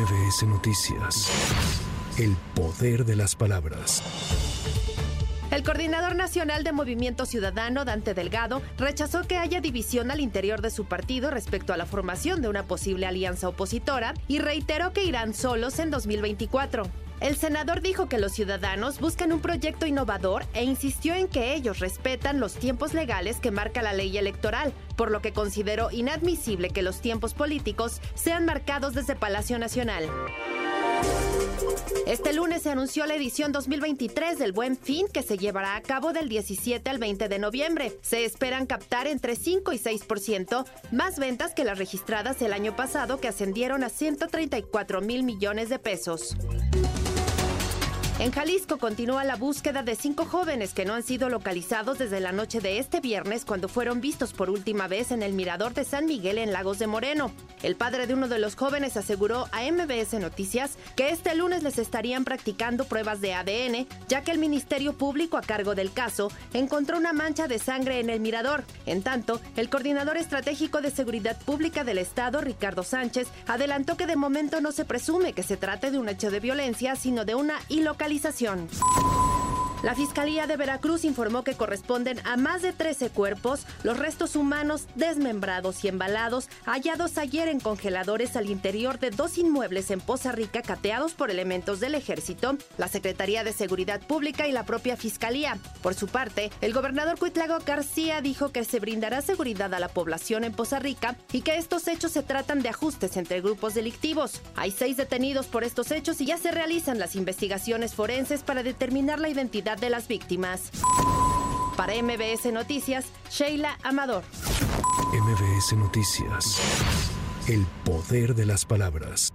MBS Noticias. El poder de las palabras. El coordinador nacional de Movimiento Ciudadano, Dante Delgado, rechazó que haya división al interior de su partido respecto a la formación de una posible alianza opositora y reiteró que irán solos en 2024. El senador dijo que los ciudadanos buscan un proyecto innovador e insistió en que ellos respetan los tiempos legales que marca la ley electoral, por lo que consideró inadmisible que los tiempos políticos sean marcados desde Palacio Nacional. Este lunes se anunció la edición 2023 del Buen Fin que se llevará a cabo del 17 al 20 de noviembre. Se esperan captar entre 5 y 6% más ventas que las registradas el año pasado que ascendieron a 134 mil millones de pesos. En Jalisco continúa la búsqueda de cinco jóvenes que no han sido localizados desde la noche de este viernes cuando fueron vistos por última vez en el mirador de San Miguel en Lagos de Moreno. El padre de uno de los jóvenes aseguró a MBS Noticias que este lunes les estarían practicando pruebas de ADN, ya que el Ministerio Público a cargo del caso encontró una mancha de sangre en el mirador. En tanto, el coordinador estratégico de seguridad pública del Estado, Ricardo Sánchez, adelantó que de momento no se presume que se trate de un hecho de violencia, sino de una ilocalización Globalización la Fiscalía de Veracruz informó que corresponden a más de 13 cuerpos los restos humanos desmembrados y embalados hallados ayer en congeladores al interior de dos inmuebles en Poza Rica cateados por elementos del ejército, la Secretaría de Seguridad Pública y la propia Fiscalía. Por su parte, el gobernador Cuitlago García dijo que se brindará seguridad a la población en Poza Rica y que estos hechos se tratan de ajustes entre grupos delictivos. Hay seis detenidos por estos hechos y ya se realizan las investigaciones forenses para determinar la de las víctimas. Para MBS Noticias, Sheila Amador. MBS Noticias. El poder de las palabras.